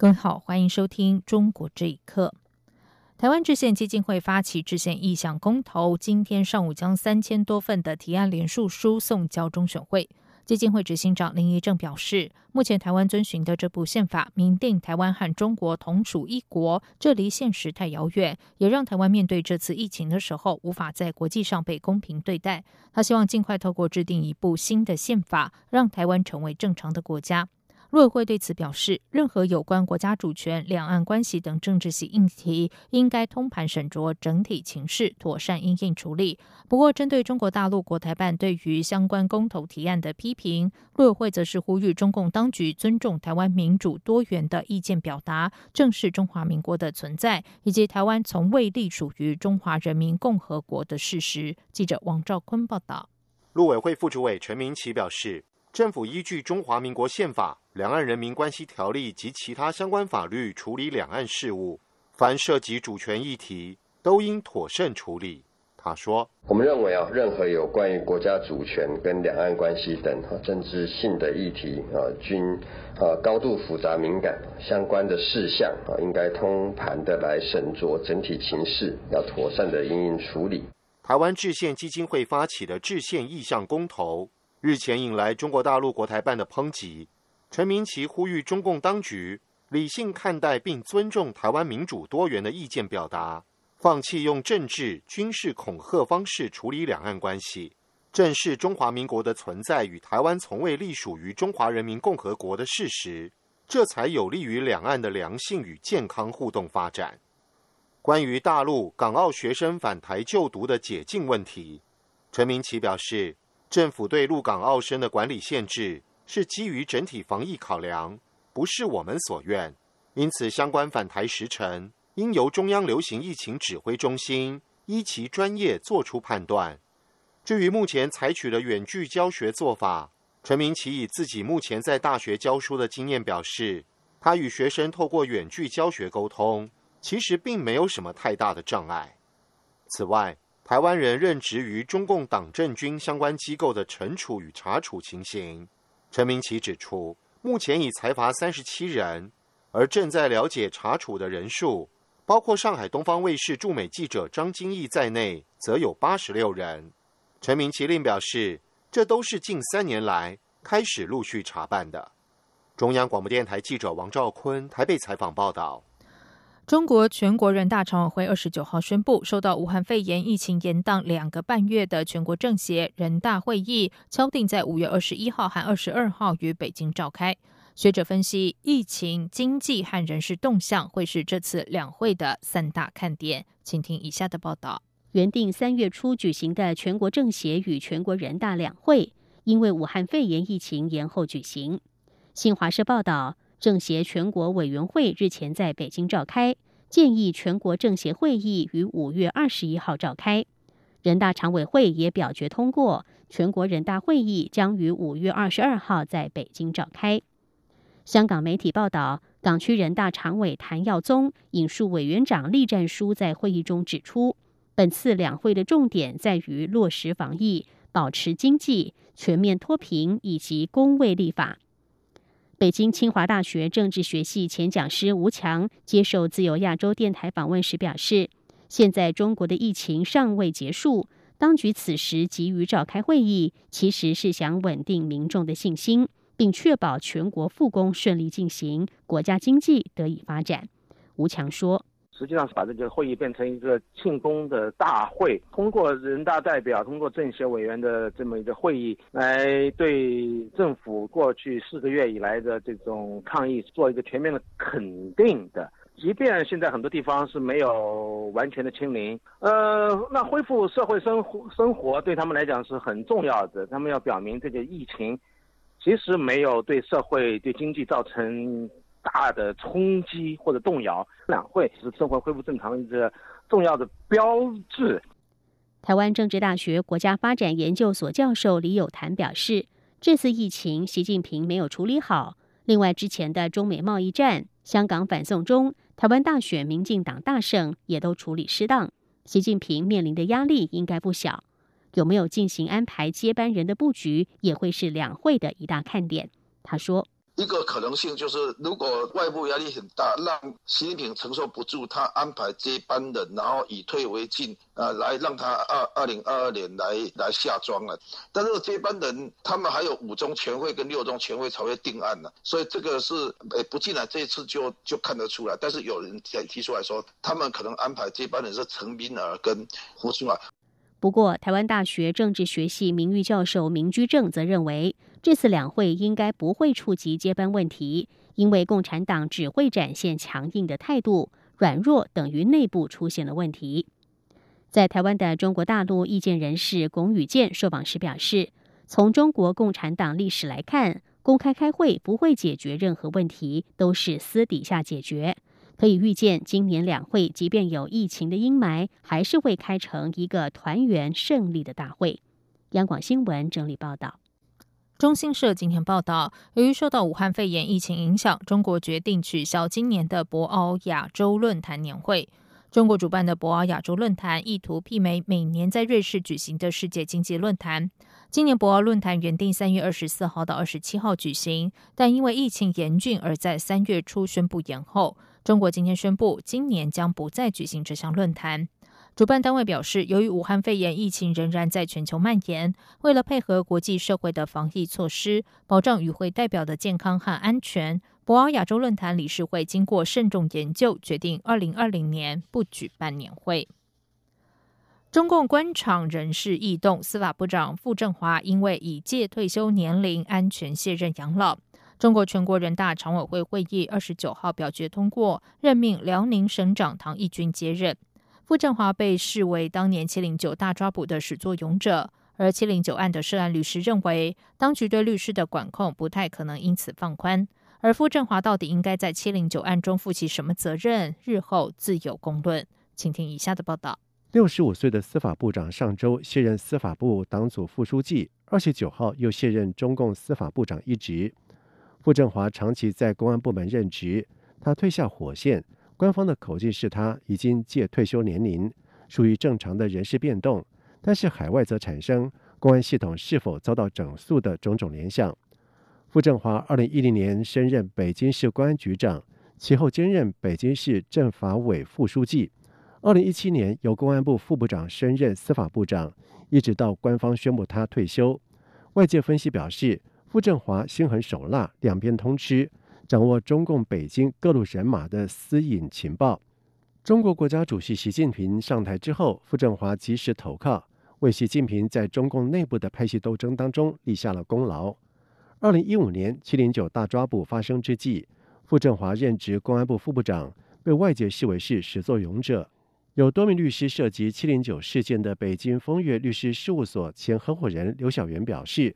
各位好，欢迎收听《中国这一刻》。台湾制宪基金会发起制宪意向公投，今天上午将三千多份的提案联署书送交中选会。基金会执行长林义正表示，目前台湾遵循的这部宪法，明定台湾和中国同属一国，这离现实太遥远，也让台湾面对这次疫情的时候，无法在国际上被公平对待。他希望尽快透过制定一部新的宪法，让台湾成为正常的国家。陆委会对此表示，任何有关国家主权、两岸关系等政治性议题，应该通盘审酌整体情势，妥善应应处理。不过，针对中国大陆国台办对于相关公投提案的批评，陆委会则是呼吁中共当局尊重台湾民主多元的意见表达，正视中华民国的存在，以及台湾从未隶属于中华人民共和国的事实。记者王兆坤报道。陆委会副主委陈明奇表示。政府依据《中华民国宪法》《两岸人民关系条例》及其他相关法律处理两岸事务，凡涉及主权议题，都应妥善处理。他说：“我们认为啊，任何有关于国家主权跟两岸关系等啊政治性的议题啊，均啊高度复杂敏感，相关的事项啊，应该通盘的来审酌整体情势，要妥善的应应处理。”台湾制宪基金会发起的制宪意向公投。日前引来中国大陆国台办的抨击，陈明奇呼吁中共当局理性看待并尊重台湾民主多元的意见表达，放弃用政治、军事恐吓方式处理两岸关系，正视中华民国的存在与台湾从未隶属于中华人民共和国的事实，这才有利于两岸的良性与健康互动发展。关于大陆、港澳学生返台就读的解禁问题，陈明奇表示。政府对陆港澳生的管理限制是基于整体防疫考量，不是我们所愿。因此，相关返台时程应由中央流行疫情指挥中心依其专业作出判断。至于目前采取的远距教学做法，陈明奇以自己目前在大学教书的经验表示，他与学生透过远距教学沟通，其实并没有什么太大的障碍。此外，台湾人任职于中共党政军相关机构的惩处与查处情形，陈明奇指出，目前已裁罚三十七人，而正在了解查处的人数，包括上海东方卫视驻美记者张金义在内，则有八十六人。陈明奇另表示，这都是近三年来开始陆续查办的。中央广播电台记者王兆坤台北采访报道。中国全国人大常委会二十九号宣布，受到武汉肺炎疫情延宕两个半月的全国政协人大会议，敲定在五月二十一号和二十二号于北京召开。学者分析，疫情、经济和人事动向会是这次两会的三大看点。请听以下的报道：原定三月初举行的全国政协与全国人大两会，因为武汉肺炎疫情延后举行。新华社报道。政协全国委员会日前在北京召开，建议全国政协会议于五月二十一号召开。人大常委会也表决通过，全国人大会议将于五月二十二号在北京召开。香港媒体报道，港区人大常委谭耀宗引述委员长栗战书在会议中指出，本次两会的重点在于落实防疫、保持经济、全面脱贫以及公卫立法。北京清华大学政治学系前讲师吴强接受自由亚洲电台访问时表示：“现在中国的疫情尚未结束，当局此时急于召开会议，其实是想稳定民众的信心，并确保全国复工顺利进行，国家经济得以发展。”吴强说。实际上是把这个会议变成一个庆功的大会，通过人大代表、通过政协委员的这么一个会议，来对政府过去四个月以来的这种抗疫做一个全面的肯定的。即便现在很多地方是没有完全的清零，呃，那恢复社会生活生活对他们来讲是很重要的。他们要表明这个疫情其实没有对社会、对经济造成。大的冲击或者动摇。两会是生活恢复正常的一个重要的标志。台湾政治大学国家发展研究所教授李友谈表示，这次疫情习近平没有处理好。另外，之前的中美贸易战、香港反送中、台湾大选、民进党大胜，也都处理失当。习近平面临的压力应该不小。有没有进行安排接班人的布局，也会是两会的一大看点。他说。一个可能性就是，如果外部压力很大，让习近平承受不住，他安排接班人，然后以退为进，啊，来让他二二零二二年来来下庄了。但是接班人他们还有五中全会跟六中全会才会定案呢，所以这个是诶不进来这一次就就看得出来。但是有人提提出来说，他们可能安排接班人是陈明尔跟胡春华。不过，台湾大学政治学系名誉教授明居正则认为，这次两会应该不会触及接班问题，因为共产党只会展现强硬的态度，软弱等于内部出现了问题。在台湾的中国大陆意见人士龚宇健受访时表示，从中国共产党历史来看，公开开会不会解决任何问题，都是私底下解决。可以预见，今年两会即便有疫情的阴霾，还是会开成一个团圆胜利的大会。央广新闻整理报道。中新社今天报道，由于受到武汉肺炎疫情影响，中国决定取消今年的博鳌亚洲论坛年会。中国主办的博鳌亚洲论坛意图媲美每年在瑞士举行的世界经济论坛。今年博鳌论坛原定三月二十四号到二十七号举行，但因为疫情严峻，而在三月初宣布延后。中国今天宣布，今年将不再举行这项论坛。主办单位表示，由于武汉肺炎疫情仍然在全球蔓延，为了配合国际社会的防疫措施，保障与会代表的健康和安全，博鳌亚洲论坛理事会经过慎重研究，决定二零二零年不举办年会。中共官场人事异动，司法部长傅政华因为已届退休年龄，安全卸任养老。中国全国人大常委会会议二十九号表决通过，任命辽宁省长唐义军接任。傅政华被视为当年七零九大抓捕的始作俑者，而七零九案的涉案律师认为，当局对律师的管控不太可能因此放宽。而傅政华到底应该在七零九案中负起什么责任，日后自有公论。请听以下的报道：六十五岁的司法部长上周卸任司法部党组副书记，二十九号又卸任中共司法部长一职。傅政华长期在公安部门任职，他退下火线，官方的口径是他已经届退休年龄，属于正常的人事变动。但是海外则产生公安系统是否遭到整肃的种种联想。傅政华二零一零年升任北京市公安局长，其后兼任北京市政法委副书记。二零一七年由公安部副部长升任司法部长，一直到官方宣布他退休。外界分析表示。傅政华心狠手辣，两边通吃，掌握中共北京各路人马的私隐情报。中国国家主席习近平上台之后，傅政华及时投靠，为习近平在中共内部的派系斗争当中立下了功劳。二零一五年七零九大抓捕发生之际，傅政华任职公安部副部长，被外界视为是始作俑者。有多名律师涉及七零九事件的北京风月律师事务所前合伙人刘晓元表示。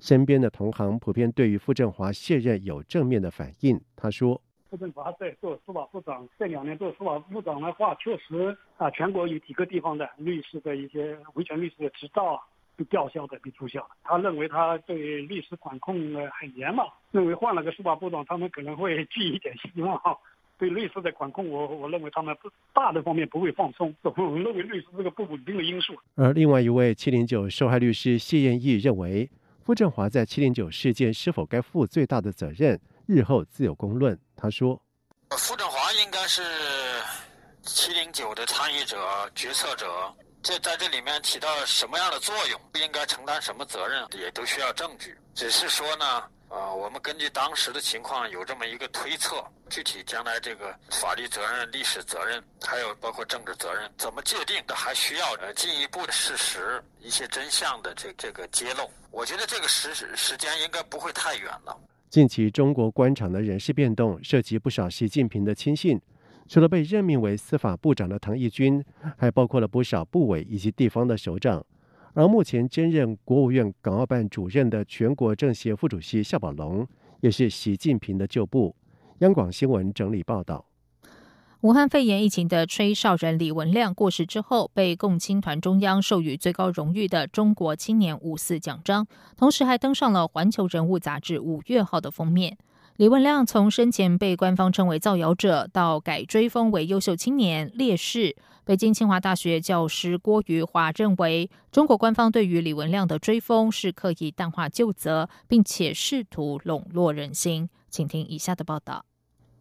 身边的同行普遍对于傅政华卸任有正面的反应。他说：“傅政华在做司法部长这两年做司法部长的话，确实啊，全国有几个地方的律师的一些维权律师的执照啊，被吊销的、被注销了。他认为他对律师管控很严嘛，认为换了个司法部长，他们可能会寄一点希望。对律师的管控，我我认为他们不大的方面不会放松。我认为律师是个不稳定的因素。”而另外一位七零九受害律师谢艳义认为。傅振华在七零九事件是否该负最大的责任，日后自有公论。他说：“傅振华应该是七零九的参与者、决策者，这在这里面起到什么样的作用，应该承担什么责任，也都需要证据。只是说呢。”啊，我们根据当时的情况有这么一个推测，具体将来这个法律责任、历史责任，还有包括政治责任怎么界定的，还需要进一步的事实、一些真相的这这个揭露。我觉得这个时时间应该不会太远了。近期中国官场的人事变动涉及不少习近平的亲信，除了被任命为司法部长的唐义军，还包括了不少部委以及地方的首长。而目前兼任国务院港澳办主任的全国政协副主席夏宝龙，也是习近平的旧部。央广新闻整理报道。武汉肺炎疫情的吹哨人李文亮过世之后，被共青团中央授予最高荣誉的中国青年五四奖章，同时还登上了《环球人物》杂志五月号的封面。李文亮从生前被官方称为造谣者，到改追封为优秀青年烈士。北京清华大学教师郭于华认为，中国官方对于李文亮的追封是刻意淡化旧责，并且试图笼络人心。请听以下的报道。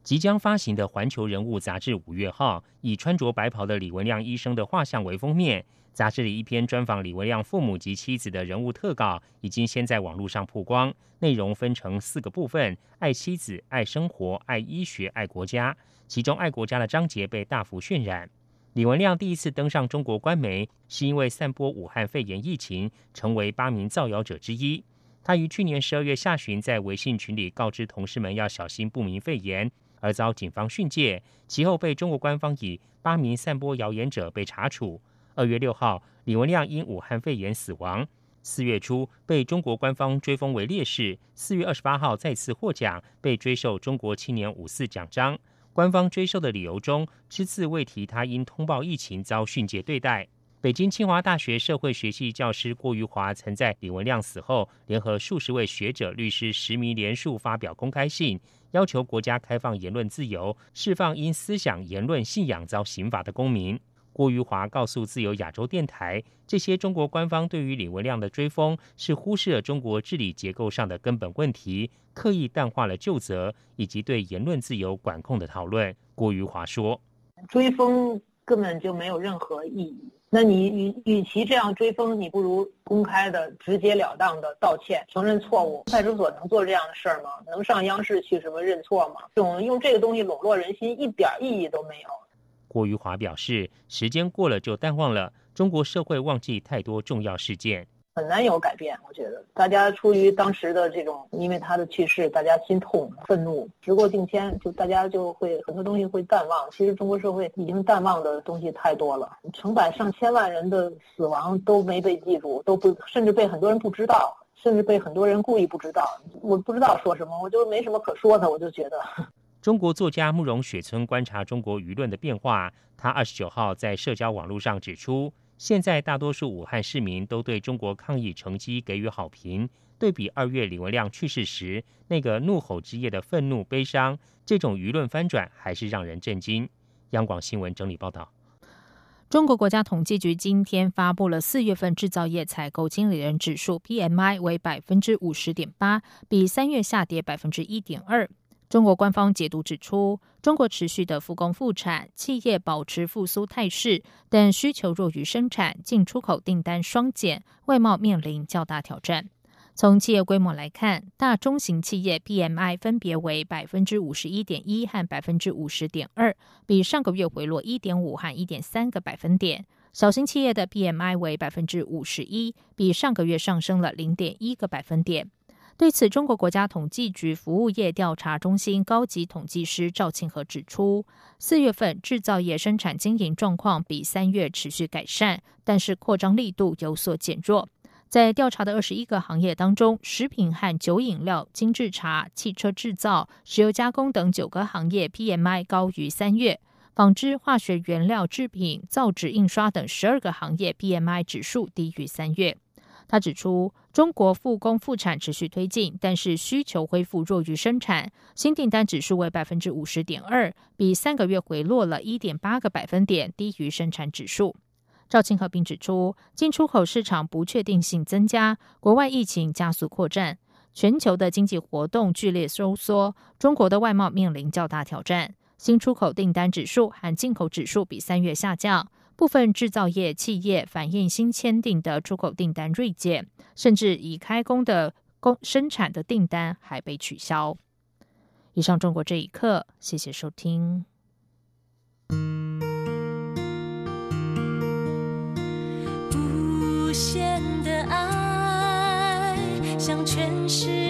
即将发行的《环球人物》杂志五月号，以穿着白袍的李文亮医生的画像为封面。杂志里一篇专访李文亮父母及妻子的人物特稿，已经先在网络上曝光。内容分成四个部分：爱妻子、爱生活、爱医学、爱国家。其中爱国家的章节被大幅渲染。李文亮第一次登上中国官媒，是因为散播武汉肺炎疫情，成为八名造谣者之一。他于去年十二月下旬在微信群里告知同事们要小心不明肺炎。而遭警方训诫，其后被中国官方以八名散播谣言者被查处。二月六号，李文亮因武汉肺炎死亡。四月初被中国官方追封为烈士。四月二十八号再次获奖，被追授中国青年五四奖章。官方追授的理由中，只字未提他因通报疫情遭训诫对待。北京清华大学社会学系教师郭余华曾在李文亮死后，联合数十位学者、律师实名联署发表公开信。要求国家开放言论自由，释放因思想、言论、信仰遭刑罚的公民。郭余华告诉自由亚洲电台，这些中国官方对于李文亮的追封，是忽视了中国治理结构上的根本问题，刻意淡化了旧责以及对言论自由管控的讨论。郭余华说：“追封根本就没有任何意义。”那你与与其这样追风，你不如公开的、直截了当的道歉、承认错误。派出所能做这样的事儿吗？能上央视去什么认错吗？这种用这个东西笼络人心，一点意义都没有。郭余华表示，时间过了就淡忘了，中国社会忘记太多重要事件。很难有改变，我觉得大家出于当时的这种，因为他的去世，大家心痛、愤怒。时过境迁，就大家就会很多东西会淡忘。其实中国社会已经淡忘的东西太多了，成百上千万人的死亡都没被记住，都不甚至被很多人不知道，甚至被很多人故意不知道。我不知道说什么，我就没什么可说的，我就觉得。中国作家慕容雪村观察中国舆论的变化，他二十九号在社交网络上指出。现在大多数武汉市民都对中国抗疫成绩给予好评。对比二月李文亮去世时那个怒吼之夜的愤怒、悲伤，这种舆论翻转还是让人震惊。央广新闻整理报道：中国国家统计局今天发布了四月份制造业采购经理人指数 （PMI） 为百分之五十点八，比三月下跌百分之一点二。中国官方解读指出，中国持续的复工复产，企业保持复苏态势，但需求弱于生产，进出口订单双减，外贸面临较大挑战。从企业规模来看，大中型企业 PMI 分别为百分之五十一点一和百分之五十点二，比上个月回落一点五和一点三个百分点。小型企业的 PMI 为百分之五十一，比上个月上升了零点一个百分点。对此，中国国家统计局服务业调查中心高级统计师赵庆和指出，四月份制造业生产经营状况比三月持续改善，但是扩张力度有所减弱。在调查的二十一个行业当中，食品和酒饮料、精制茶、汽车制造、石油加工等九个行业 PMI 高于三月；纺织、化学原料制品、造纸印刷等十二个行业 PMI 指数低于三月。他指出，中国复工复产持续推进，但是需求恢复弱于生产。新订单指数为百分之五十点二，比三个月回落了一点八个百分点，低于生产指数。赵庆和并指出，进出口市场不确定性增加，国外疫情加速扩展，全球的经济活动剧烈收缩，中国的外贸面临较大挑战。新出口订单指数和进口指数比三月下降。部分制造业企业反映新签订的出口订单锐减，甚至已开工的工生产的订单还被取消。以上，中国这一刻，谢谢收听。无限的爱向全世